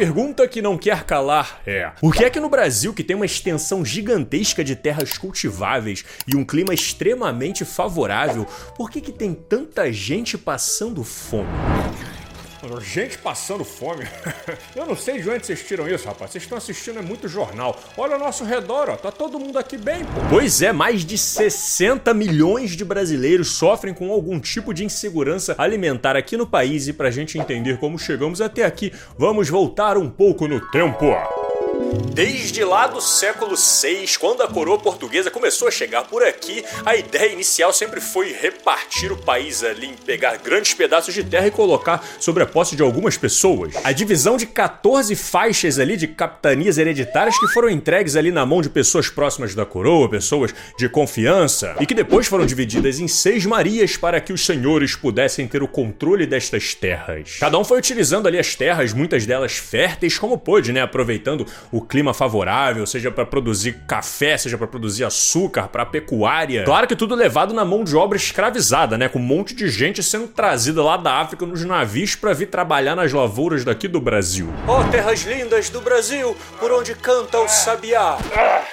pergunta que não quer calar é: por que é que no Brasil, que tem uma extensão gigantesca de terras cultiváveis e um clima extremamente favorável, por que que tem tanta gente passando fome? Gente passando fome. Eu não sei de onde vocês tiram isso, rapaz. Vocês estão assistindo é muito jornal. Olha ao nosso redor, ó. Tá todo mundo aqui bem, pô. Pois é, mais de 60 milhões de brasileiros sofrem com algum tipo de insegurança alimentar aqui no país e pra gente entender como chegamos até aqui, vamos voltar um pouco no tempo. Desde lá do século VI, quando a coroa portuguesa começou a chegar por aqui, a ideia inicial sempre foi repartir o país ali, pegar grandes pedaços de terra e colocar sobre a posse de algumas pessoas. A divisão de 14 faixas ali de capitanias hereditárias que foram entregues ali na mão de pessoas próximas da coroa, pessoas de confiança, e que depois foram divididas em seis marias para que os senhores pudessem ter o controle destas terras. Cada um foi utilizando ali as terras, muitas delas férteis como pôde, né, aproveitando o clima favorável, seja para produzir café, seja para produzir açúcar, para pecuária. Claro que tudo levado na mão de obra escravizada, né? Com um monte de gente sendo trazida lá da África nos navios para vir trabalhar nas lavouras daqui do Brasil. Ó oh, terras lindas do Brasil, por onde canta o sabiá. Ah,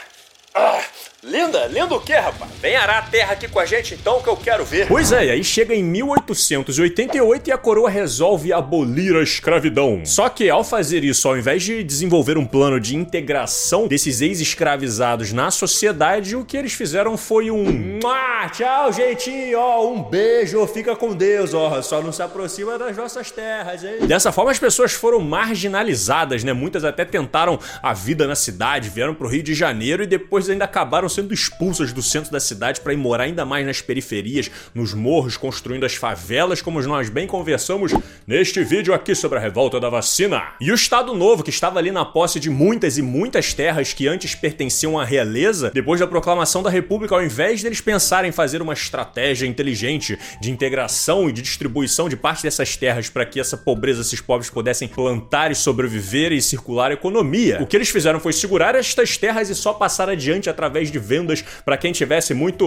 ah. Linda? Linda o quê, rapaz? Vem arar a terra aqui com a gente então que eu quero ver. Pois é, aí chega em 1888 e a coroa resolve abolir a escravidão. Só que ao fazer isso, ao invés de desenvolver um plano de integração desses ex-escravizados na sociedade, o que eles fizeram foi um ah, tchau, jeitinho, ó, um beijo, fica com Deus, ó, só não se aproxima das nossas terras, hein? Dessa forma as pessoas foram marginalizadas, né? Muitas até tentaram a vida na cidade, vieram pro Rio de Janeiro e depois ainda acabaram acabaram sendo expulsas do centro da cidade para ir morar ainda mais nas periferias, nos morros, construindo as favelas, como nós bem conversamos neste vídeo aqui sobre a revolta da vacina. E o Estado Novo, que estava ali na posse de muitas e muitas terras que antes pertenciam à realeza, depois da proclamação da República, ao invés deles pensarem em fazer uma estratégia inteligente de integração e de distribuição de parte dessas terras para que essa pobreza, esses pobres pudessem plantar e sobreviver e circular a economia, o que eles fizeram foi segurar estas terras e só passar adiante através de de vendas para quem tivesse muito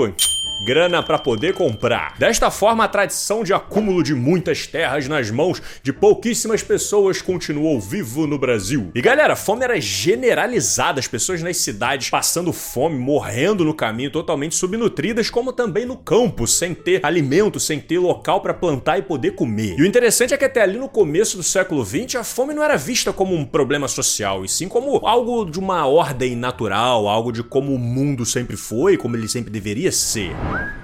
grana para poder comprar. Desta forma, a tradição de acúmulo de muitas terras nas mãos de pouquíssimas pessoas continuou vivo no Brasil. E galera, a fome era generalizada, as pessoas nas cidades passando fome, morrendo no caminho, totalmente subnutridas, como também no campo, sem ter alimento, sem ter local para plantar e poder comer. E o interessante é que até ali no começo do século XX, a fome não era vista como um problema social, e sim como algo de uma ordem natural, algo de como o mundo sempre foi, como ele sempre deveria ser. Oh, uma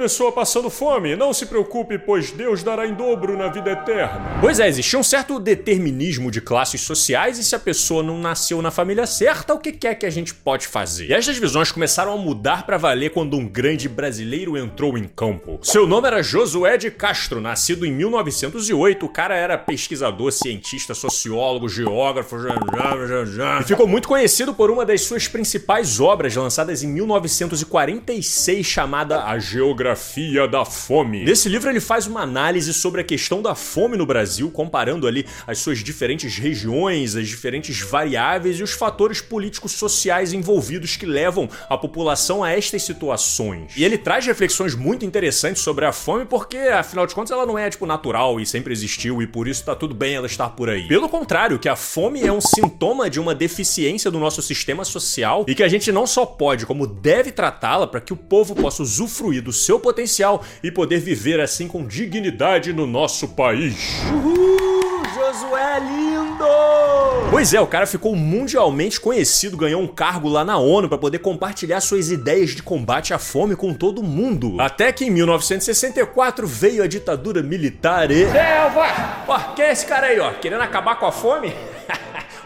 pessoa passando fome, não se preocupe, pois Deus dará em dobro na vida eterna. Pois é, existia um certo determinismo de classes sociais e se a pessoa não nasceu na família certa, o que quer que a gente pode fazer? E estas visões começaram a mudar para valer quando um grande brasileiro entrou em campo. Seu nome era Josué de Castro, nascido em 1908. O cara era pesquisador, cientista, sociólogo, geógrafo, e ficou muito conhecido por uma das suas principais obras lançadas em 1946 chamada A Geografia Geografia da Fome. Nesse livro ele faz uma análise sobre a questão da fome no Brasil, comparando ali as suas diferentes regiões, as diferentes variáveis e os fatores políticos sociais envolvidos que levam a população a estas situações. E ele traz reflexões muito interessantes sobre a fome porque, afinal de contas, ela não é tipo natural e sempre existiu e por isso tá tudo bem ela estar por aí. Pelo contrário, que a fome é um sintoma de uma deficiência do nosso sistema social e que a gente não só pode, como deve tratá-la para que o povo possa usufruir do seu potencial e poder viver assim com dignidade no nosso país. Uhul, Josué lindo! Pois é, o cara ficou mundialmente conhecido, ganhou um cargo lá na ONU para poder compartilhar suas ideias de combate à fome com todo mundo. Até que em 1964 veio a ditadura militar e. Selva! Ó, quem é esse cara aí, ó? Querendo acabar com a fome?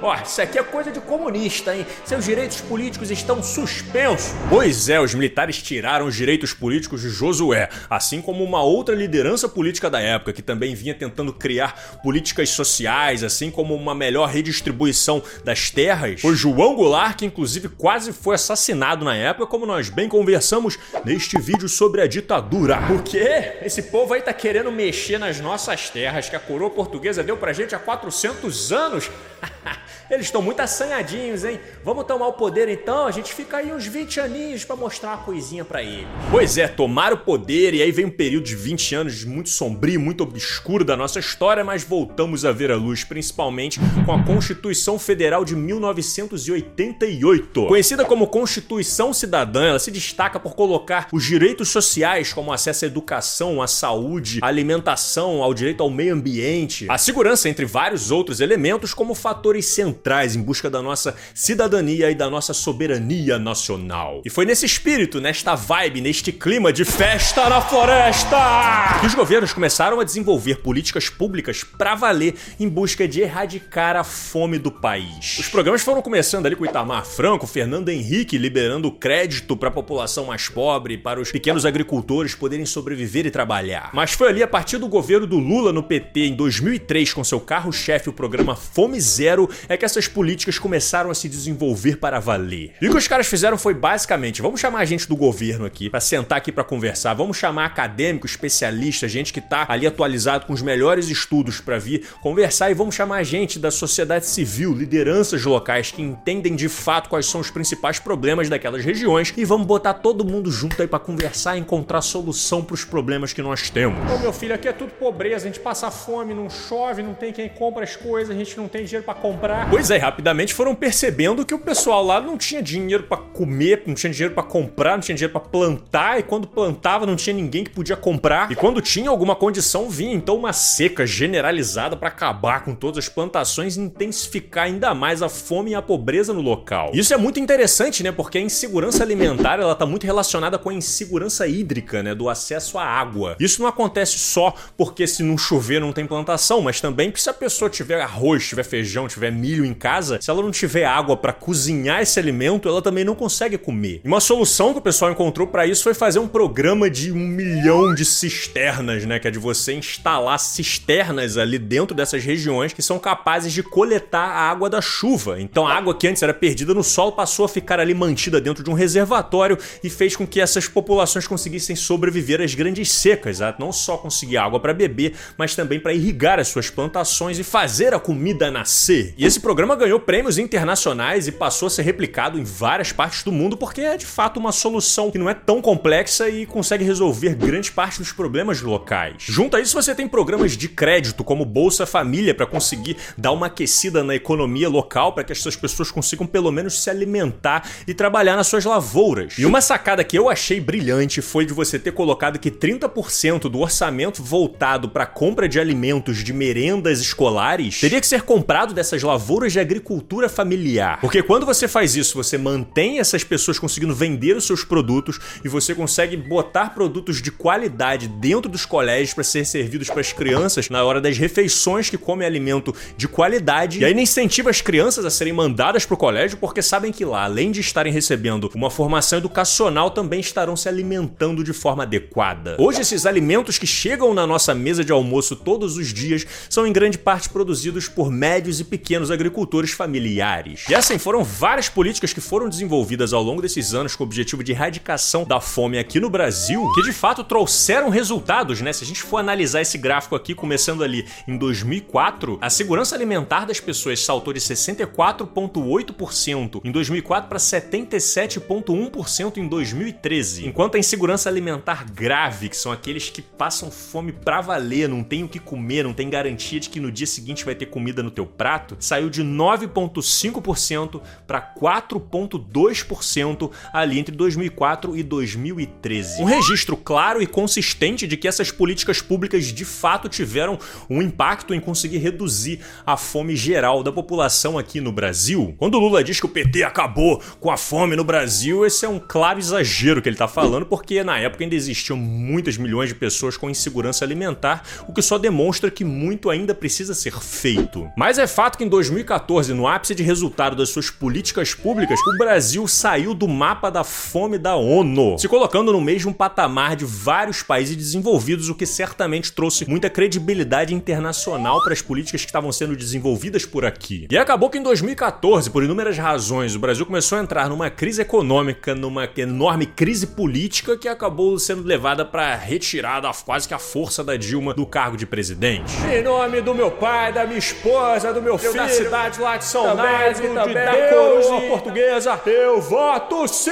Ó, isso aqui é coisa de comunista, hein? Seus direitos políticos estão suspensos. Pois é, os militares tiraram os direitos políticos de Josué, assim como uma outra liderança política da época que também vinha tentando criar políticas sociais, assim como uma melhor redistribuição das terras. Foi João Goulart que inclusive quase foi assassinado na época, como nós bem conversamos neste vídeo sobre a ditadura. Por quê? Esse povo aí tá querendo mexer nas nossas terras que a coroa portuguesa deu pra gente há 400 anos. Eles estão muito assanhadinhos, hein? Vamos tomar o poder então? A gente fica aí uns 20 aninhos para mostrar uma coisinha para eles. Pois é, tomaram o poder e aí vem um período de 20 anos muito sombrio, muito obscuro da nossa história, mas voltamos a ver a luz, principalmente com a Constituição Federal de 1988. Conhecida como Constituição Cidadã, ela se destaca por colocar os direitos sociais, como acesso à educação, à saúde, à alimentação, ao direito ao meio ambiente, a segurança, entre vários outros elementos, como fatores centrais em busca da nossa cidadania e da nossa soberania nacional. E foi nesse espírito, nesta vibe, neste clima de festa na floresta, que os governos começaram a desenvolver políticas públicas para valer em busca de erradicar a fome do país. Os programas foram começando ali com Itamar Franco, Fernando Henrique liberando crédito para a população mais pobre, para os pequenos agricultores poderem sobreviver e trabalhar. Mas foi ali a partir do governo do Lula no PT em 2003 com seu carro-chefe o programa Fome Zero é que essas políticas começaram a se desenvolver para valer. E o que os caras fizeram foi basicamente, vamos chamar a gente do governo aqui para sentar aqui para conversar, vamos chamar acadêmico, especialista, gente que tá ali atualizado com os melhores estudos para vir conversar e vamos chamar a gente da sociedade civil, lideranças locais que entendem de fato quais são os principais problemas daquelas regiões e vamos botar todo mundo junto aí para conversar e encontrar solução para os problemas que nós temos. Ô meu filho, aqui é tudo pobreza, a gente passa fome, não chove, não tem quem compra as coisas, a gente não tem dinheiro para comprar. Pois é, rapidamente foram percebendo que o pessoal lá não tinha dinheiro para comer, não tinha dinheiro para comprar, não tinha dinheiro para plantar e quando plantava não tinha ninguém que podia comprar. E quando tinha alguma condição vinha então uma seca generalizada para acabar com todas as plantações e intensificar ainda mais a fome e a pobreza no local. Isso é muito interessante, né? Porque a insegurança alimentar, ela tá muito relacionada com a insegurança hídrica, né, do acesso à água. Isso não acontece só porque se não chover não tem plantação, mas também que se a pessoa tiver arroz, tiver feijão, tiver milho em casa, se ela não tiver água para cozinhar esse alimento, ela também não consegue comer. E uma solução que o pessoal encontrou para isso foi fazer um programa de um milhão de cisternas, né, que é de você instalar cisternas ali dentro dessas regiões que são capazes de coletar a água da chuva. Então a água que antes era perdida no solo passou a ficar ali mantida dentro de um reservatório e fez com que essas populações conseguissem sobreviver às grandes secas, não só conseguir água para beber, mas também para irrigar as suas plantações e fazer a comida nascer. E esse programa ganhou prêmios internacionais e passou a ser replicado em várias partes do mundo porque é de fato uma solução que não é tão complexa e consegue resolver grande parte dos problemas locais. Junto a isso você tem programas de crédito como Bolsa Família para conseguir dar uma aquecida na economia local para que essas pessoas consigam pelo menos se alimentar e trabalhar nas suas lavouras. E uma sacada que eu achei brilhante foi de você ter colocado que 30% do orçamento voltado para compra de alimentos de merendas escolares teria que ser comprado dessas lavouras de agricultura familiar. Porque quando você faz isso, você mantém essas pessoas conseguindo vender os seus produtos e você consegue botar produtos de qualidade dentro dos colégios para ser servidos para as crianças na hora das refeições que comem alimento de qualidade. E ainda incentiva as crianças a serem mandadas para o colégio porque sabem que lá, além de estarem recebendo uma formação educacional, também estarão se alimentando de forma adequada. Hoje esses alimentos que chegam na nossa mesa de almoço todos os dias são em grande parte produzidos por médios e pequenos agricultores familiares. E assim foram várias políticas que foram desenvolvidas ao longo desses anos com o objetivo de erradicação da fome aqui no Brasil, que de fato trouxeram resultados, né? Se a gente for analisar esse gráfico aqui, começando ali em 2004, a segurança alimentar das pessoas saltou de 64,8% em 2004 para 77,1% em 2013, enquanto a insegurança alimentar grave, que são aqueles que passam fome pra valer, não tem o que comer, não tem garantia de que no dia seguinte vai ter comida no teu prato, saiu de 9,5% para 4,2% ali entre 2004 e 2013. Um registro claro e consistente de que essas políticas públicas de fato tiveram um impacto em conseguir reduzir a fome geral da população aqui no Brasil. Quando Lula diz que o PT acabou com a fome no Brasil, esse é um claro exagero que ele está falando, porque na época ainda existiam muitas milhões de pessoas com insegurança alimentar, o que só demonstra que muito ainda precisa ser feito. Mas é fato que em 2014, no ápice de resultado das suas políticas públicas, o Brasil saiu do mapa da fome da ONU, se colocando no mesmo patamar de vários países desenvolvidos, o que certamente trouxe muita credibilidade internacional para as políticas que estavam sendo desenvolvidas por aqui. E acabou que em 2014, por inúmeras razões, o Brasil começou a entrar numa crise econômica, numa enorme crise política que acabou sendo levada para retirada quase que a força da Dilma do cargo de presidente. Em nome do meu pai, da minha esposa, do meu filho, da universidades lá de São Násio, de da eu, coroa portuguesa. Eu voto sim!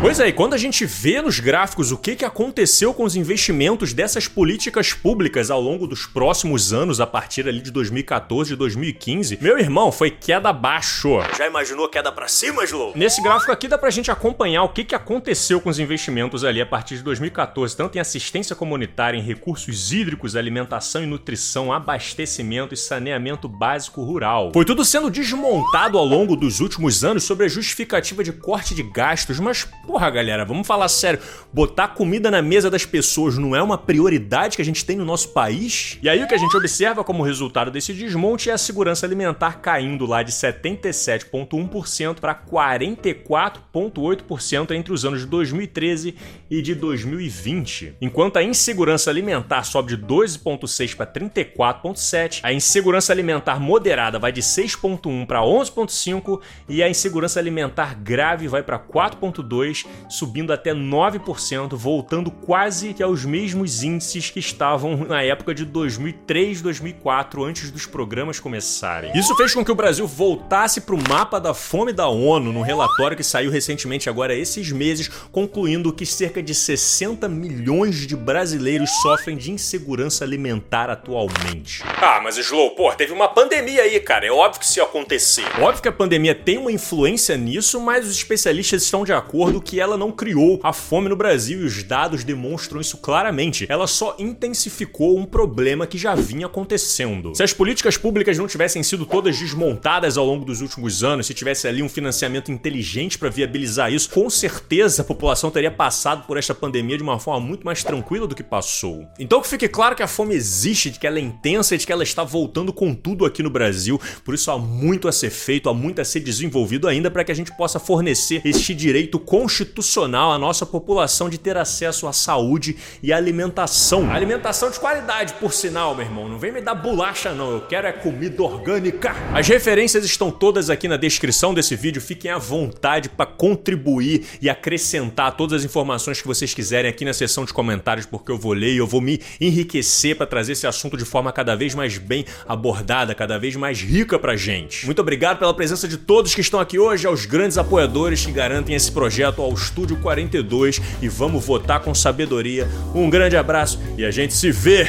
Pois é, e quando a gente vê nos gráficos o que, que aconteceu com os investimentos dessas políticas públicas ao longo dos próximos anos, a partir ali de 2014 e 2015, meu irmão, foi queda abaixo. Já imaginou queda pra cima, Slow? Nesse gráfico aqui dá pra gente acompanhar o que, que aconteceu com os investimentos ali a partir de 2014, tanto em assistência comunitária, em recursos hídricos, alimentação e nutrição, abastecimento e saneamento básico rural. Foi tudo sendo desmontado ao longo dos últimos anos sobre a justificativa de corte de gastos, mas porra, galera, vamos falar sério, botar comida na mesa das pessoas não é uma prioridade que a gente tem no nosso país? E aí o que a gente observa como resultado desse desmonte é a segurança alimentar caindo lá de 77,1% para 44,8% entre os anos de 2013 e de 2020. Enquanto a insegurança alimentar sobe de 12,6% para 34,7%, a insegurança alimentar moderada vai de 6,1% para 11,5% e a insegurança alimentar grave vai para 4,2%, subindo até 9%, voltando quase que aos mesmos índices que estavam na época de 2003, 2004, antes dos programas começarem. Isso fez com que o Brasil voltasse para o mapa da fome da ONU, num relatório que saiu recentemente agora esses meses, concluindo que cerca de 60 milhões de brasileiros sofrem de insegurança alimentar atualmente. Ah, mas Slow, pô, teve uma pandemia aí, cara. É óbvio que isso ia acontecer. Óbvio que a pandemia tem uma influência nisso, mas os especialistas estão de acordo que ela não criou a fome no Brasil e os dados demonstram isso claramente. Ela só intensificou um problema que já vinha acontecendo. Se as políticas públicas não tivessem sido todas desmontadas ao longo dos últimos anos, se tivesse ali um financiamento inteligente para viabilizar isso, com certeza a população teria passado por esta pandemia de uma forma muito mais tranquila do que passou. Então que fique claro que a fome existe, de que ela é intensa e de que ela está voltando com tudo aqui no Brasil. Por isso há muito a ser feito, há muito a ser desenvolvido ainda para que a gente possa fornecer este direito constitucional à nossa população de ter acesso à saúde e alimentação. Alimentação de qualidade, por sinal, meu irmão. Não vem me dar bolacha, não. Eu quero é comida orgânica. As referências estão todas aqui na descrição desse vídeo. Fiquem à vontade para contribuir e acrescentar todas as informações que vocês quiserem aqui na seção de comentários, porque eu vou ler e eu vou me enriquecer para trazer esse assunto de forma cada vez mais bem abordada, cada vez mais rica pra gente. Muito obrigado pela presença de todos que estão aqui hoje, aos grandes apoiadores que garantem esse projeto ao Estúdio 42 e vamos votar com sabedoria. Um grande abraço e a gente se vê!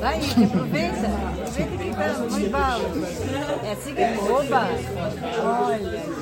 Vai, aproveita. Aproveita que tá. É assim que oba. Olha, gente.